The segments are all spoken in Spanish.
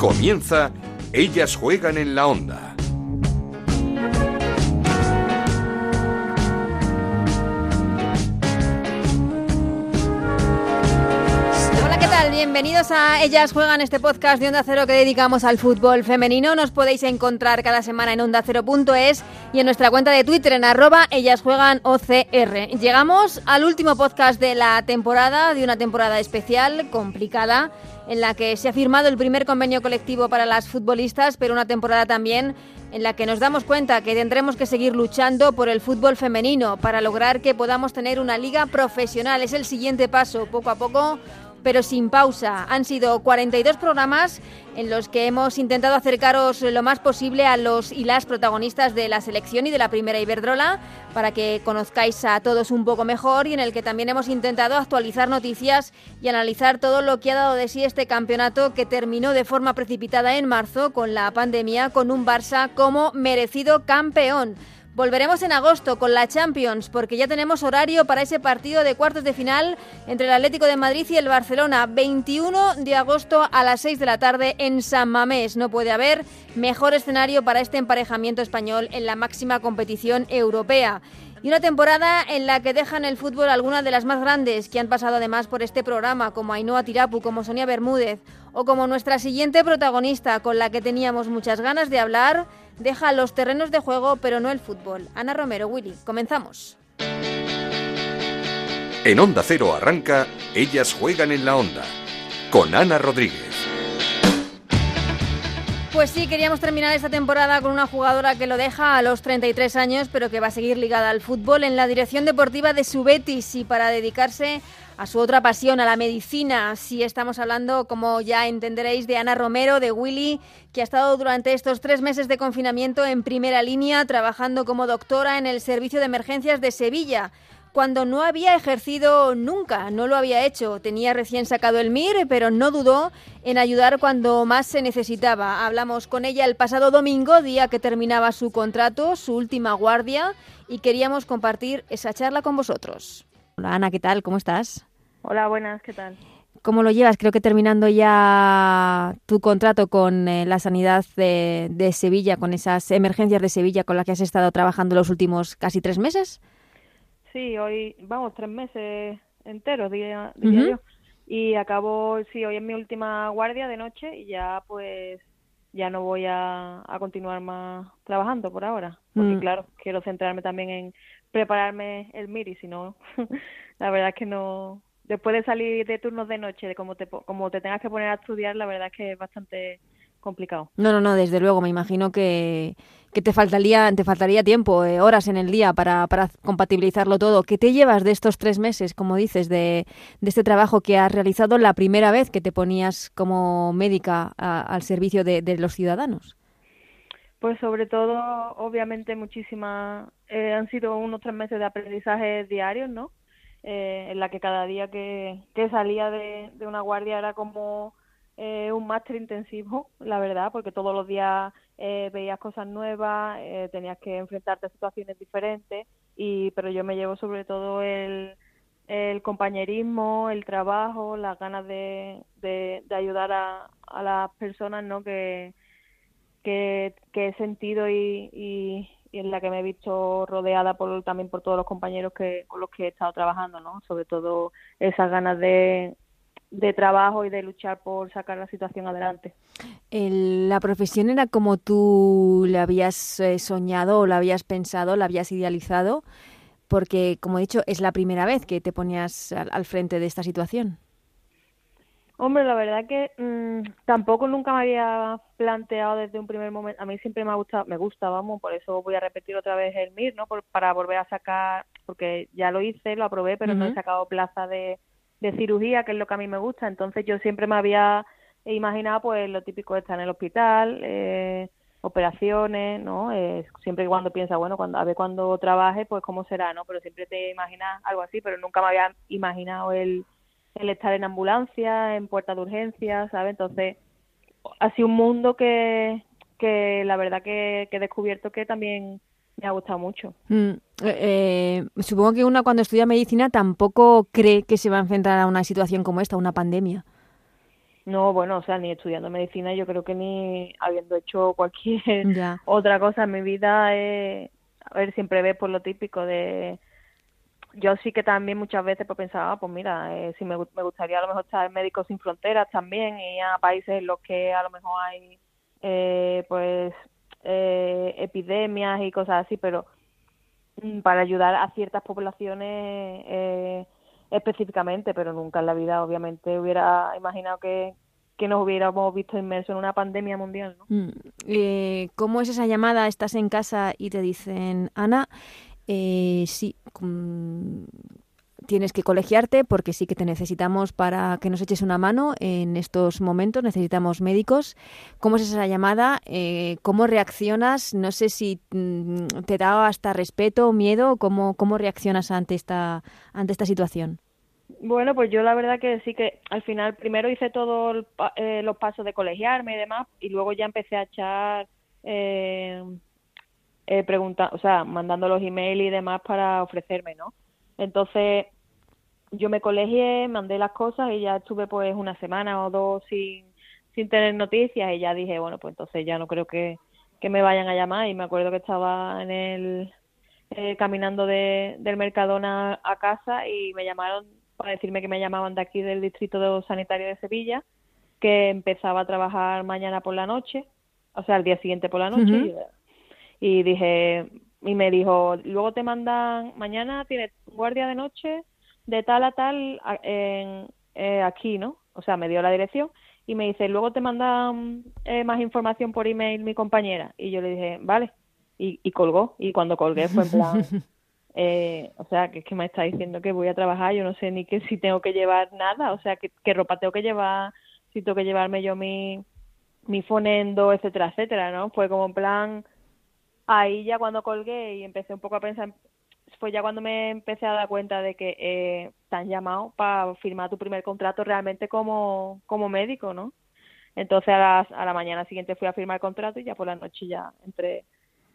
Comienza Ellas juegan en la onda. Hola, ¿qué tal? Bienvenidos a Ellas Juegan, este podcast de Onda Cero que dedicamos al fútbol femenino. Nos podéis encontrar cada semana en ondacero.es y en nuestra cuenta de Twitter en arroba Ellas Juegan OCR. Llegamos al último podcast de la temporada, de una temporada especial, complicada, en la que se ha firmado el primer convenio colectivo para las futbolistas, pero una temporada también en la que nos damos cuenta que tendremos que seguir luchando por el fútbol femenino para lograr que podamos tener una liga profesional. Es el siguiente paso, poco a poco pero sin pausa. Han sido 42 programas en los que hemos intentado acercaros lo más posible a los y las protagonistas de la selección y de la primera Iberdrola para que conozcáis a todos un poco mejor y en el que también hemos intentado actualizar noticias y analizar todo lo que ha dado de sí este campeonato que terminó de forma precipitada en marzo con la pandemia con un Barça como merecido campeón. Volveremos en agosto con la Champions porque ya tenemos horario para ese partido de cuartos de final entre el Atlético de Madrid y el Barcelona, 21 de agosto a las 6 de la tarde en San Mamés. No puede haber mejor escenario para este emparejamiento español en la máxima competición europea. Y una temporada en la que dejan el fútbol algunas de las más grandes que han pasado además por este programa, como Ainhoa Tirapu, como Sonia Bermúdez o como nuestra siguiente protagonista con la que teníamos muchas ganas de hablar, deja los terrenos de juego pero no el fútbol. Ana Romero, Willy, comenzamos. En Onda Cero arranca Ellas juegan en la onda con Ana Rodríguez. Pues sí, queríamos terminar esta temporada con una jugadora que lo deja a los 33 años, pero que va a seguir ligada al fútbol en la dirección deportiva de su Betis y para dedicarse a su otra pasión, a la medicina. Sí, estamos hablando, como ya entenderéis, de Ana Romero, de Willy, que ha estado durante estos tres meses de confinamiento en primera línea, trabajando como doctora en el Servicio de Emergencias de Sevilla cuando no había ejercido nunca, no lo había hecho. Tenía recién sacado el MIR, pero no dudó en ayudar cuando más se necesitaba. Hablamos con ella el pasado domingo, día que terminaba su contrato, su última guardia, y queríamos compartir esa charla con vosotros. Hola Ana, ¿qué tal? ¿Cómo estás? Hola, buenas, ¿qué tal? ¿Cómo lo llevas? Creo que terminando ya tu contrato con eh, la sanidad de, de Sevilla, con esas emergencias de Sevilla con las que has estado trabajando los últimos casi tres meses. Sí, hoy, vamos, tres meses enteros, diría, diría yo. Y acabo, sí, hoy es mi última guardia de noche y ya pues ya no voy a, a continuar más trabajando por ahora. Porque Mm. claro, quiero centrarme también en prepararme el MIRI, si no, la verdad es que no... Después de salir de turnos de noche, de cómo te, como te tengas que poner a estudiar, la verdad es que es bastante complicado. No, no, no, desde luego, me imagino que, que te faltaría, te faltaría tiempo, eh, horas en el día para, para compatibilizarlo todo. ¿Qué te llevas de estos tres meses, como dices, de, de este trabajo que has realizado la primera vez que te ponías como médica a- al servicio de, de los ciudadanos? Pues sobre todo, obviamente, muchísimas, eh, han sido unos tres meses de aprendizaje diarios, ¿no? Eh, en la que cada día que, que salía de, de una guardia era como eh, un máster intensivo, la verdad, porque todos los días eh, veías cosas nuevas, eh, tenías que enfrentarte a situaciones diferentes, y pero yo me llevo sobre todo el, el compañerismo, el trabajo, las ganas de, de, de ayudar a, a las personas, ¿no? Que, que, he sentido y, y, y en la que me he visto rodeada por también por todos los compañeros que con los que he estado trabajando, ¿no? Sobre todo esas ganas de, de trabajo y de luchar por sacar la situación adelante. El- ¿La profesión era como tú la habías eh, soñado o la habías pensado, la habías idealizado? Porque, como he dicho, es la primera vez que te ponías al, al frente de esta situación. Hombre, la verdad que mm, tampoco nunca me había planteado desde un primer momento. A mí siempre me ha gustado, me gusta, vamos, por eso voy a repetir otra vez el MIR, ¿no? Por- para volver a sacar, porque ya lo hice, lo aprobé, pero no he sacado plaza de, de cirugía, que es lo que a mí me gusta. Entonces yo siempre me había imaginado, pues, lo típico de estar en el hospital, eh, operaciones, ¿no? Eh, siempre cuando piensa, bueno, cuando a ver cuando trabaje, pues cómo será, ¿no? Pero siempre te imaginas algo así, pero nunca me había imaginado el el estar en ambulancia, en puerta de urgencia, ¿sabes? Entonces, ha sido un mundo que, que la verdad que, que he descubierto que también me ha gustado mucho. Mm, eh, eh, supongo que una cuando estudia medicina tampoco cree que se va a enfrentar a una situación como esta, una pandemia. No, bueno, o sea, ni estudiando medicina, yo creo que ni habiendo hecho cualquier otra cosa en mi vida, eh, a ver, siempre ves por lo típico de... Yo sí que también muchas veces pues pensaba, ah, pues mira, eh, si me, me gustaría a lo mejor estar en Médicos Sin Fronteras también y a países en los que a lo mejor hay, eh, pues, eh, epidemias y cosas así, pero para ayudar a ciertas poblaciones eh, específicamente, pero nunca en la vida obviamente hubiera imaginado que, que nos hubiéramos visto inmersos en una pandemia mundial. ¿no? Mm, eh, ¿Cómo es esa llamada? Estás en casa y te dicen, Ana, eh, sí, tienes que colegiarte porque sí que te necesitamos para que nos eches una mano en estos momentos, necesitamos médicos. ¿Cómo es esa llamada? Eh, ¿Cómo reaccionas? No sé si mm, te da hasta respeto o miedo, ¿cómo, cómo reaccionas ante esta, ante esta situación? Bueno, pues yo la verdad que sí que al final primero hice todos eh, los pasos de colegiarme y demás y luego ya empecé a echar eh, eh o sea, mandando los emails y demás para ofrecerme, ¿no? Entonces, yo me colegié, mandé las cosas y ya estuve pues una semana o dos sin, sin tener noticias y ya dije, bueno, pues entonces ya no creo que, que me vayan a llamar y me acuerdo que estaba en el eh, caminando de, del Mercadona a casa y me llamaron para decirme que me llamaban de aquí del distrito sanitario de Sevilla que empezaba a trabajar mañana por la noche, o sea, el día siguiente por la noche y, y dije y me dijo, luego te mandan mañana tienes guardia de noche de tal a tal en, eh, aquí, ¿no? O sea, me dio la dirección y me dice, luego te manda eh, más información por email mi compañera. Y yo le dije, vale. Y, y colgó. Y cuando colgué fue en plan, eh, o sea, que es que me está diciendo que voy a trabajar, yo no sé ni que si tengo que llevar nada, o sea, qué, qué ropa tengo que llevar, si tengo que llevarme yo mi, mi fonendo, etcétera, etcétera, ¿no? Fue como en plan, ahí ya cuando colgué y empecé un poco a pensar fue ya cuando me empecé a dar cuenta de que eh, te han llamado para firmar tu primer contrato realmente como, como médico, ¿no? Entonces a, a la mañana siguiente fui a firmar el contrato y ya por la noche ya entré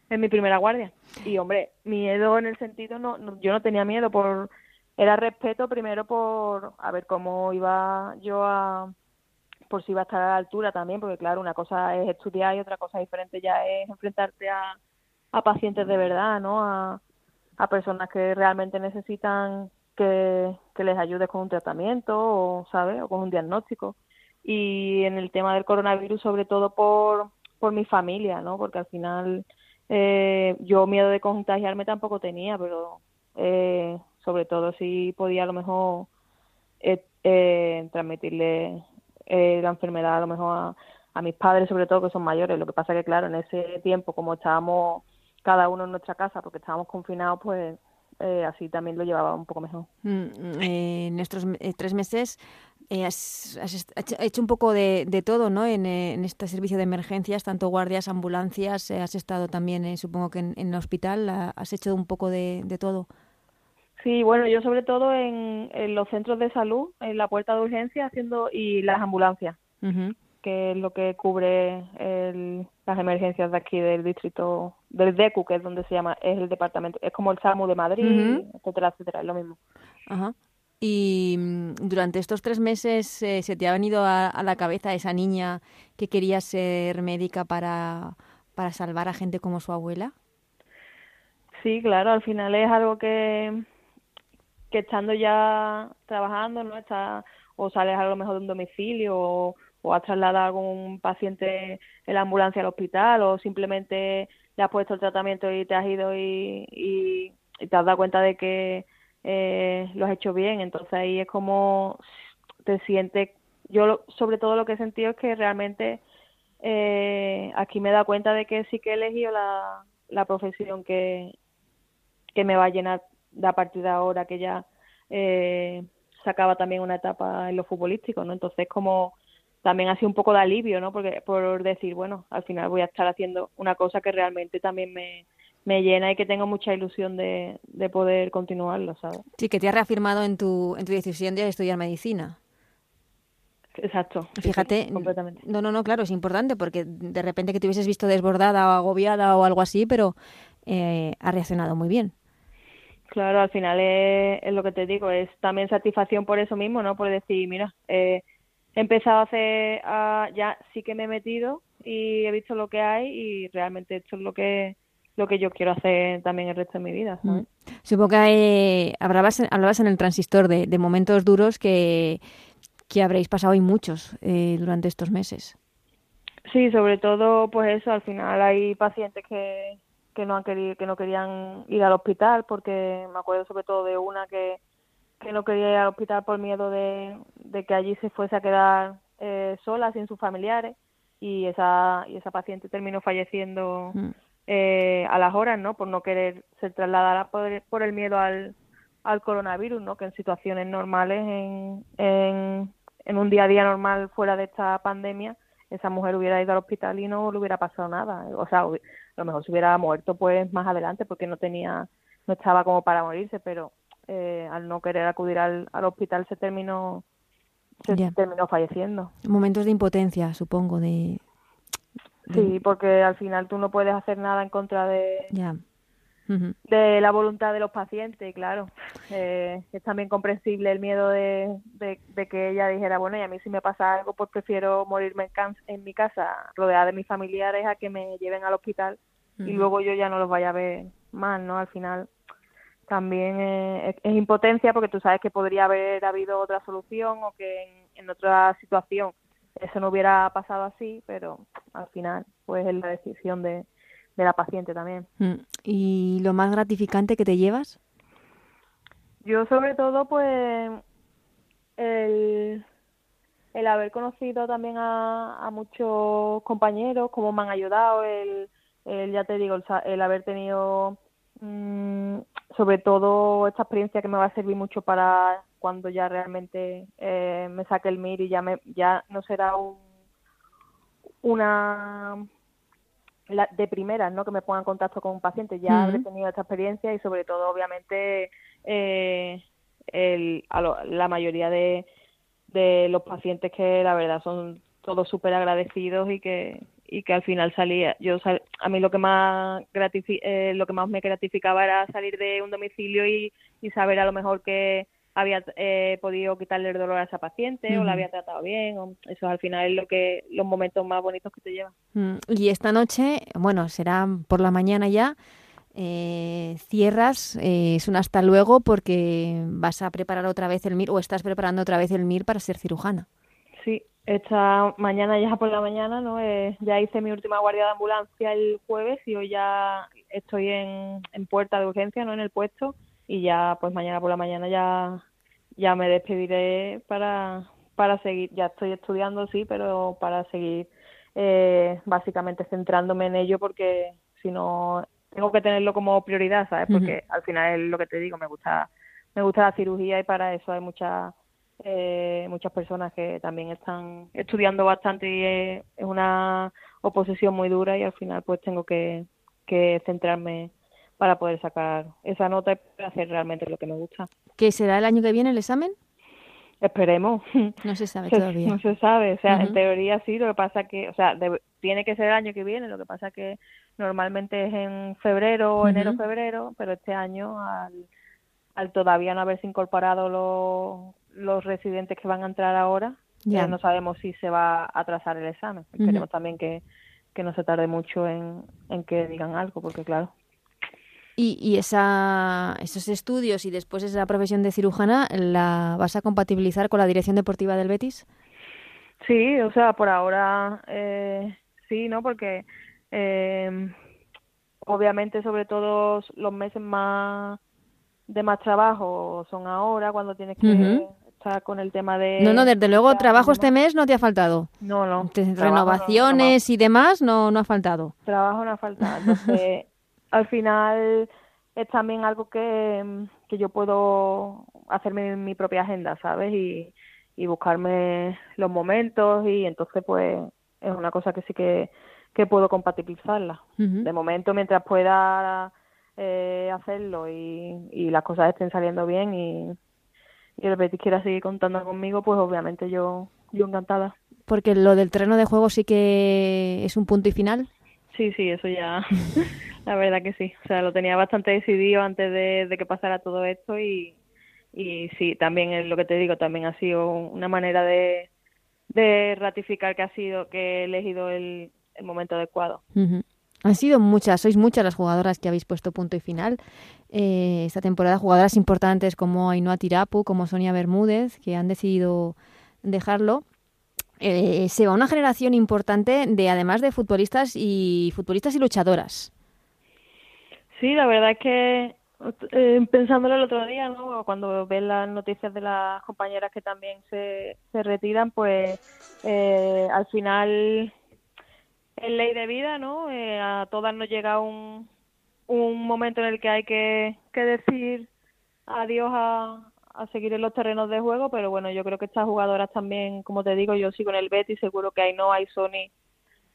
en mi primera guardia. Y hombre, miedo en el sentido, no, yo no tenía miedo, por era respeto primero por a ver cómo iba yo a por si iba a estar a la altura también, porque claro, una cosa es estudiar y otra cosa diferente ya es enfrentarte a, a pacientes de verdad, ¿no? A, a personas que realmente necesitan que, les ayude con un tratamiento o, ¿sabe? o con un diagnóstico. Y en el tema del coronavirus, sobre todo por, por mi familia, ¿no? Porque al final eh, yo miedo de contagiarme tampoco tenía, pero eh, sobre todo si podía a lo mejor eh, eh transmitirle la enfermedad a lo mejor a mis padres, sobre todo que son mayores. Lo que pasa que, claro, en ese tiempo, como estábamos cada uno en nuestra casa porque estábamos confinados, pues eh, así también lo llevaba un poco mejor. Mm, mm, eh, en estos eh, tres meses has, hecho un poco de, todo, ¿no? En, este servicio de emergencias, tanto guardias, ambulancias, has estado también, supongo que en, el hospital, has hecho un poco de, todo. Sí, bueno, yo sobre todo en, los centros de salud, en la puerta de urgencia haciendo y las ambulancias que es lo que cubre las emergencias de aquí del distrito del DECU, que es donde se llama, es el departamento, es como el SAMU de Madrid, etcétera, etcétera, es lo mismo. Ajá. Y mm, durante estos tres meses eh, se te ha venido a, la cabeza esa niña que quería ser médica para, para salvar a gente como su abuela. Sí, claro, al final es algo que, que estando ya trabajando, ¿no? Está, o sales a lo mejor de un domicilio o, o has trasladado a algún paciente en la ambulancia al hospital o simplemente le has puesto el tratamiento y te has ido y, te has dado cuenta de que eh, lo has hecho bien. Entonces ahí es como te sientes, yo sobre todo lo que he sentido es que realmente eh, aquí me he dado cuenta de que sí que he elegido la, la profesión que, que me va a llenar de a partir de ahora que ya eh, se también una etapa en lo futbolístico, ¿no? Entonces como también ha sido un poco de alivio, ¿no? Porque por decir, bueno, al final voy a estar haciendo una cosa que realmente también me, me llena y que tengo mucha ilusión de, de poder continuarlo, ¿sabes? Sí, que te ha reafirmado en tu, en tu decisión de estudiar medicina. Exacto. Fíjate, completamente. no, no, no, claro, es importante porque de repente que te hubieses visto desbordada o agobiada o algo así, pero eh, ha reaccionado muy bien. Claro, al final es, es, lo que te digo, es también satisfacción por eso mismo, ¿no? Por decir, mira, eh, he empezado a hacer, ya sí que me he metido y he visto lo que hay y realmente esto es lo que lo que yo quiero hacer también el resto de mi vida. Mm. Supongo que hablabas, hablabas en el transistor de, de momentos duros que, que habréis pasado y muchos eh, durante estos meses. Sí, sobre todo, pues eso, al final hay pacientes que, que no han querido, que no querían ir al hospital, porque me acuerdo sobre todo de una que, que no quería ir al hospital por miedo de, de que allí se fuese a quedar eh, sola, sin sus familiares, y esa, y esa paciente terminó falleciendo mm. eh, a las horas, ¿no? Por no querer ser trasladada por, por el miedo al, al coronavirus, ¿no? Que en situaciones normales, en, en, en un día a día normal fuera de esta pandemia, esa mujer hubiera ido al hospital y no le hubiera pasado nada. O sea, a lo mejor se hubiera muerto pues más adelante porque no tenía, no estaba como para morirse, pero eh, al no querer acudir al, al hospital se terminó se terminó falleciendo. Momentos de impotencia, supongo, de, Sí, porque al final tú no puedes hacer nada en contra de, de la voluntad de los pacientes, claro. Eh, es también comprensible el miedo de, de, que ella dijera, bueno, y a mí si me pasa algo, pues prefiero morirme en, en mi casa, rodeada de mis familiares, a que me lleven al hospital y luego yo ya no los vaya a ver más, ¿no? Al final también es, impotencia porque tú sabes que podría haber habido otra solución o que en, otra situación eso no hubiera pasado así, pero al final pues es la decisión de, de la paciente también. Mm. ¿Y lo más gratificante que te llevas? Yo sobre todo pues el, el haber conocido también a, a muchos compañeros, cómo me han ayudado, el, el ya te digo, el, haber tenido mm, sobre todo esta experiencia que me va a servir mucho para cuando ya realmente eh, me saque el MIR y ya, me, ya no será un, una de primeras, ¿no? Que me ponga en contacto con un paciente. Ya habré tenido esta experiencia y sobre todo, obviamente, eh, el, la mayoría de, de los pacientes que la verdad son todos súper agradecidos y que y que al final salía yo a mí lo que más eh, lo que más me gratificaba era salir de un domicilio y, y saber a lo mejor que había eh, podido quitarle el dolor a esa paciente o la había tratado bien. O, eso al final es lo que los momentos más bonitos que te llevan. Mm, y esta noche, bueno, será por la mañana ya. Eh, cierras, eh, es un hasta luego porque vas a preparar otra vez el MIR o estás preparando otra vez el MIR para ser cirujana. Sí, esta mañana ya por la mañana, ¿no? ya hice mi última guardia de ambulancia el jueves y hoy ya estoy en, en puerta de urgencia, ¿no? En el puesto y ya pues mañana por la mañana ya ya me despediré para para seguir ya estoy estudiando sí pero para seguir eh, básicamente centrándome en ello porque si no tengo que tenerlo como prioridad sabes porque al final es lo que te digo me gusta me gusta la cirugía y para eso hay muchas eh, muchas personas que también están estudiando bastante y es, es una oposición muy dura y al final pues tengo que, que centrarme para poder sacar esa nota y hacer realmente lo que me gusta. ¿Qué será el año que viene el examen? Esperemos. No se sabe todavía. No se sabe, o sea, en teoría sí, lo que pasa que, o sea, tiene que ser el año que viene, lo que pasa que normalmente es en febrero o enero, febrero, pero este año al, al todavía no haberse incorporado los, los residentes que van a entrar ahora, ya no sabemos si se va a atrasar el examen. Esperemos también que, que no se tarde mucho en, en que digan algo, porque claro, y, y esa, esos estudios y después esa profesión de cirujana, ¿la vas a compatibilizar con la dirección deportiva del Betis? Sí, o sea, por ahora eh, sí, ¿no? Porque eh, obviamente sobre todo los meses más de más trabajo son ahora, cuando tienes que con el tema de... No, no, desde luego trabajo este mes no te ha faltado. No, no. Renovaciones y demás no, no ha faltado. Trabajo no ha faltado. Entonces, al final es también algo que, que yo puedo hacerme mi propia agenda, ¿sabes? Y, y buscarme los momentos y entonces pues es una cosa que sí que, que puedo compatibilizarla. De momento, mientras pueda eh, hacerlo y, y las cosas estén saliendo bien y, y el Betis quiera seguir contando conmigo, pues obviamente yo, yo encantada. Porque lo del terreno de juego sí que es un punto y final. Sí, sí, eso ya, la verdad que sí. O sea, lo tenía bastante decidido antes de, que pasara todo esto y, y sí, también es lo que te digo, también ha sido una manera de, de ratificar que ha sido que he elegido el, el momento adecuado. Han sido muchas, sois muchas las jugadoras que habéis puesto punto y final eh, esta temporada, jugadoras importantes como Ainhoa Tirapu, como Sonia Bermúdez, que han decidido dejarlo. Eh, se va una generación importante de además de futbolistas y futbolistas y luchadoras. Sí, la verdad es que eh, pensándolo el otro día, cuando ves las noticias de las compañeras que también se, se retiran, pues eh, al final es ley de vida, ¿no? Eh, a todas nos llega un, un momento en el que hay que, decir adiós a, a seguir en los terrenos de juego, pero bueno, yo creo que estas jugadoras también, como te digo, yo sigo en el Betis, seguro que Ainhoa y Sony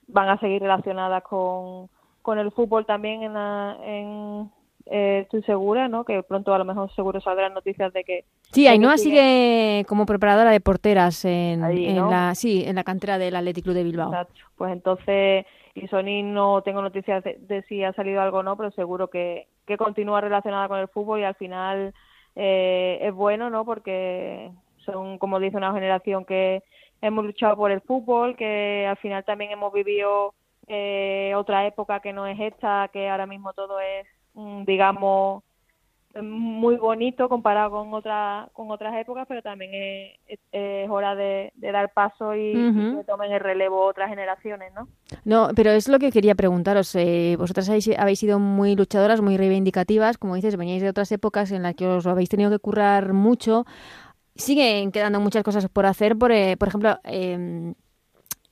van a seguir relacionadas con, con el fútbol también en, en eh, estoy segura, ¿no? Que pronto a lo mejor seguro saldrán noticias de que... Sí, Ainhoa sigue como preparadora de porteras en, la, sí, en la cantera del Athletic Club de Bilbao. Exacto. Pues entonces, y Sony no tengo noticias de, si ha salido algo o no, pero seguro que, que continúa relacionada con el fútbol y al final eh, es bueno, ¿no? Porque son, como dice, una generación que hemos luchado por el fútbol, que al final también hemos vivido eh, otra época que no es esta, que ahora mismo todo es, digamos, muy bonito comparado con otra, con otras épocas, pero también es, es, hora de, dar paso y, que tomen el relevo otras generaciones, ¿no? No, pero es lo que quería preguntaros. Eh, vosotras habéis, habéis, sido muy luchadoras, muy reivindicativas, como dices, veníais de otras épocas en las que os habéis tenido que currar mucho. Siguen quedando muchas cosas por hacer, por, eh, por ejemplo... Eh,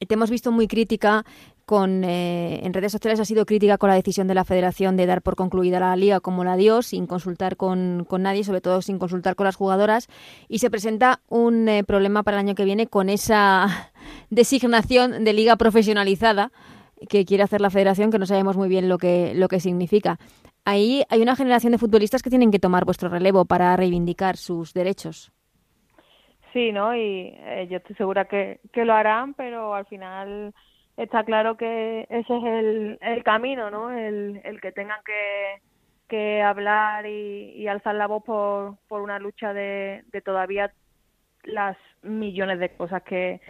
te hemos visto muy crítica con, eh, en redes sociales ha sido crítica con la decisión de la Federación de dar por concluida la liga como la dio, sin consultar con, nadie, sobre todo sin consultar con las jugadoras, y se presenta un eh, problema para el año que viene con esa designación de liga profesionalizada que quiere hacer la Federación, que no sabemos muy bien lo que, lo que significa. Ahí hay una generación de futbolistas que tienen que tomar vuestro relevo para reivindicar sus derechos. Sí, ¿no? Y eh, yo estoy segura que, que lo harán, pero al final está claro que ese es el, el camino, ¿no? El, el que tengan que, que hablar y, y alzar la voz por, por una lucha de, de todavía las millones de cosas que,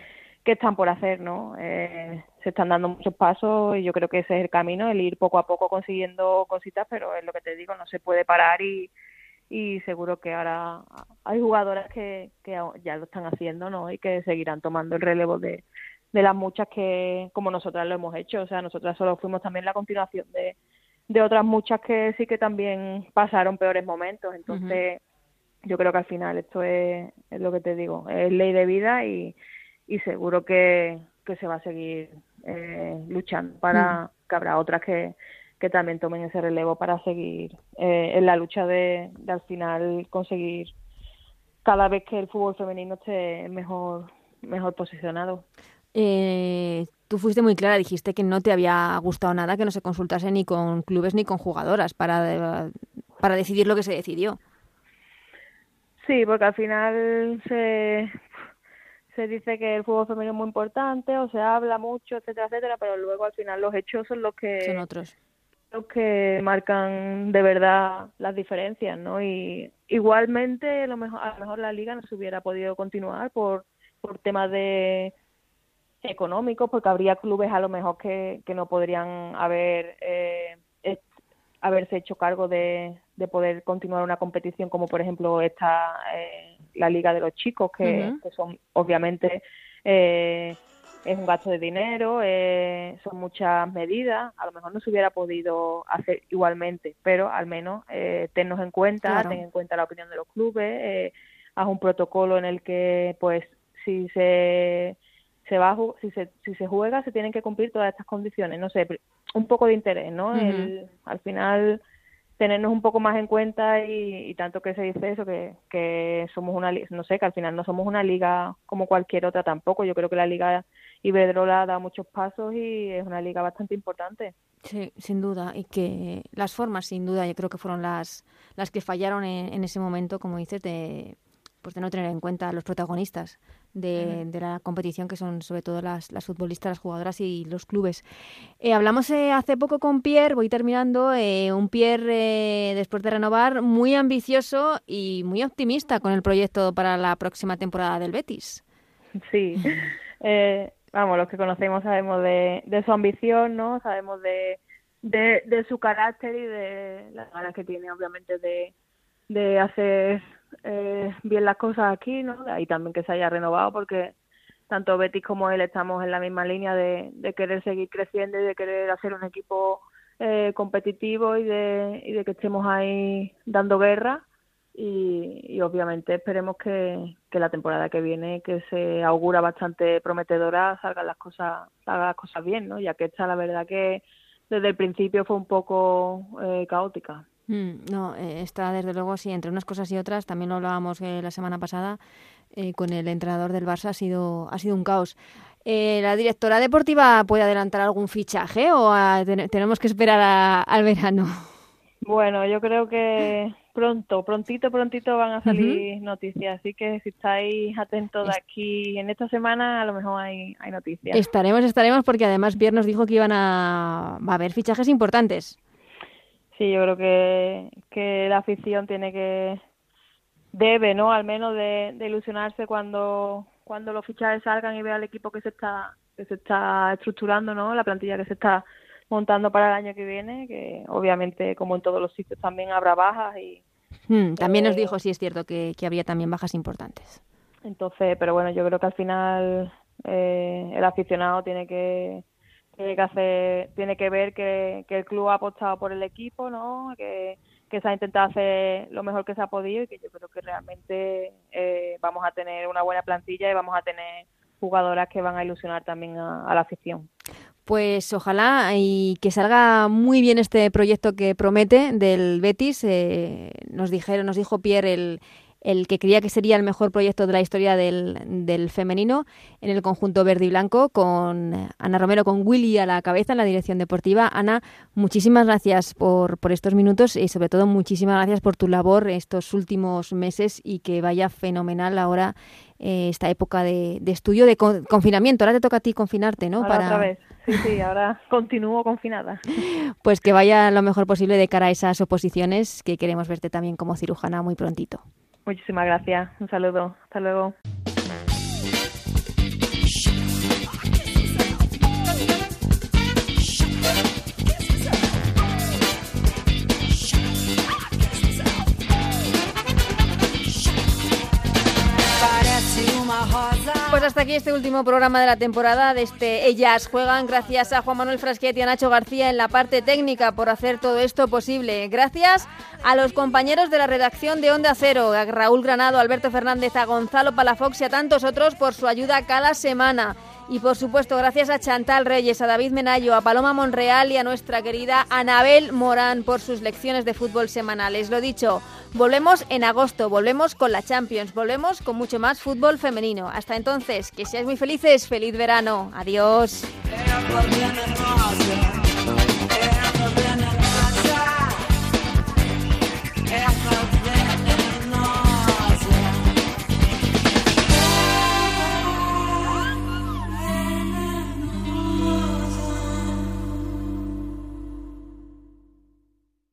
que están por hacer, ¿no? Eh, se están dando muchos pasos y yo creo que ese es el camino, el ir poco a poco consiguiendo cositas, pero es lo que te digo, no se puede parar y, y seguro que ahora hay jugadoras que, que ya lo están haciendo, ¿no? Y que seguirán tomando el relevo de, de las muchas que como nosotras lo hemos hecho, o sea, nosotras solo fuimos también la continuación de, de otras muchas que sí que también pasaron peores momentos, entonces yo creo que al final esto es, es, lo que te digo, es ley de vida y, y seguro que, que se va a seguir eh, luchando para que habrá otras que, que también tomen ese relevo para seguir eh, en la lucha de, de al final conseguir cada vez que el fútbol femenino esté mejor mejor posicionado. Eh, tú fuiste muy clara, dijiste que no te había gustado nada que no se consultase ni con clubes ni con jugadoras para, para decidir lo que se decidió. Sí, porque al final se, se dice que el fútbol femenino es muy importante o se habla mucho, etcétera, etcétera, pero luego al final los hechos son los que son otros los que marcan de verdad las diferencias, ¿no? Y igualmente a lo mejor, a lo mejor la liga no se hubiera podido continuar por por temas de económicos, porque habría clubes a lo mejor que, que no podrían haber eh, haberse hecho cargo de, de, poder continuar una competición como por ejemplo esta eh, la liga de los chicos que, que son obviamente eh, es un gasto de dinero eh, son muchas medidas a lo mejor no se hubiera podido hacer igualmente pero al menos eh, tennos en cuenta ten en cuenta la opinión de los clubes eh, haz un protocolo en el que pues si se se va si se si se juega se tienen que cumplir todas estas condiciones. No sé un poco de interés no al final tenernos un poco más en cuenta y, tanto que se dice eso que, que somos una no sé que al final no somos una liga como cualquier otra tampoco. Yo creo que la liga Iberdrola da muchos pasos y es una liga bastante importante. Sí sin duda. Y que las formas sin duda yo creo que fueron las las que fallaron en, en ese momento como dices de pues de no tener en cuenta a los protagonistas de, la competición, que son sobre todo las, las, futbolistas, las jugadoras y los clubes. Eh, hablamos eh, hace poco con Pierre, voy terminando, eh, un Pierre después de renovar muy ambicioso y muy optimista con el proyecto para la próxima temporada del Betis. Sí, vamos, los que conocemos sabemos de, de su ambición, ¿no? Sabemos de, de, de su carácter y de las ganas que tiene, obviamente, de, de hacer eh, bien las cosas aquí, ¿no? Y también que se haya renovado porque tanto Betis como él estamos en la misma línea de, de querer seguir creciendo y de querer hacer un equipo eh, competitivo y de, y de que estemos ahí dando guerra. Y, obviamente esperemos que, que, la temporada que viene que se augura bastante prometedora salgan las cosas salgan las cosas bien no ya que esta la verdad que desde el principio fue un poco eh, caótica no eh, está desde luego sí entre unas cosas y otras también lo hablábamos eh, la semana pasada con el entrenador del Barça ha sido ha sido un caos ¿La directora deportiva puede adelantar algún fichaje o tenemos que esperar al verano? Bueno, yo creo que pronto, prontito, prontito van a salir noticias. Así que si estáis atentos de aquí en esta semana, a lo mejor hay, hay noticias. Estaremos, estaremos, porque además Pierre nos dijo que iban a, va a haber fichajes importantes. Sí, yo creo que, que la afición tiene que, debe, ¿no? Al menos de, ilusionarse cuando, cuando los fichajes salgan y vea el equipo que se está, que se está estructurando, ¿no? La plantilla que se está montando para el año que viene, que obviamente como en todos los sitios también habrá bajas y, Hmm, también nos dijo, sí es cierto, que, que, había también bajas importantes. Entonces, pero bueno, yo creo que al final eh, el aficionado tiene que tiene que tiene que ver que, que el club ha apostado por el equipo, ¿no? Que, que se ha intentado hacer lo mejor que se ha podido y que yo creo que realmente eh, vamos a tener una buena plantilla y vamos a tener jugadoras que van a ilusionar también a la afición. Pues ojalá y que salga muy bien este proyecto que promete del Betis. Eh, nos dijeron, nos dijo Pierre el, el que creía que sería el mejor proyecto de la historia del, del, femenino en el conjunto verde y blanco, con Ana Romero, con Willy a la cabeza en la dirección deportiva. Ana, muchísimas gracias por, por estos minutos y sobre todo muchísimas gracias por tu labor estos últimos meses y que vaya fenomenal ahora eh, esta época de, de estudio, de confinamiento. Ahora te toca a ti confinarte, ¿no? Para... Otra vez. Sí, sí, ahora continúo confinada. Pues que vaya lo mejor posible de cara a esas oposiciones, que queremos verte también como cirujana muy prontito. Muchísimas gracias. Un saludo. Hasta luego. Pues hasta aquí este último programa de la temporada de este Ellas Juegan. Gracias a Juan Manuel Frasquet y a Nacho García en la parte técnica por hacer todo esto posible. Gracias a los compañeros de la redacción de Onda Cero, a Raúl Granado, Alberto Fernández, a Gonzalo Palafox y a tantos otros por su ayuda cada semana. Y por supuesto, gracias a Chantal Reyes, a David Menayo, a Paloma Monreal y a nuestra querida Anabel Morán por sus lecciones de fútbol semanales. Lo dicho, volvemos en agosto, volvemos con la Champions, volvemos con mucho más fútbol femenino. Hasta entonces, que seáis muy felices, feliz verano. Adiós.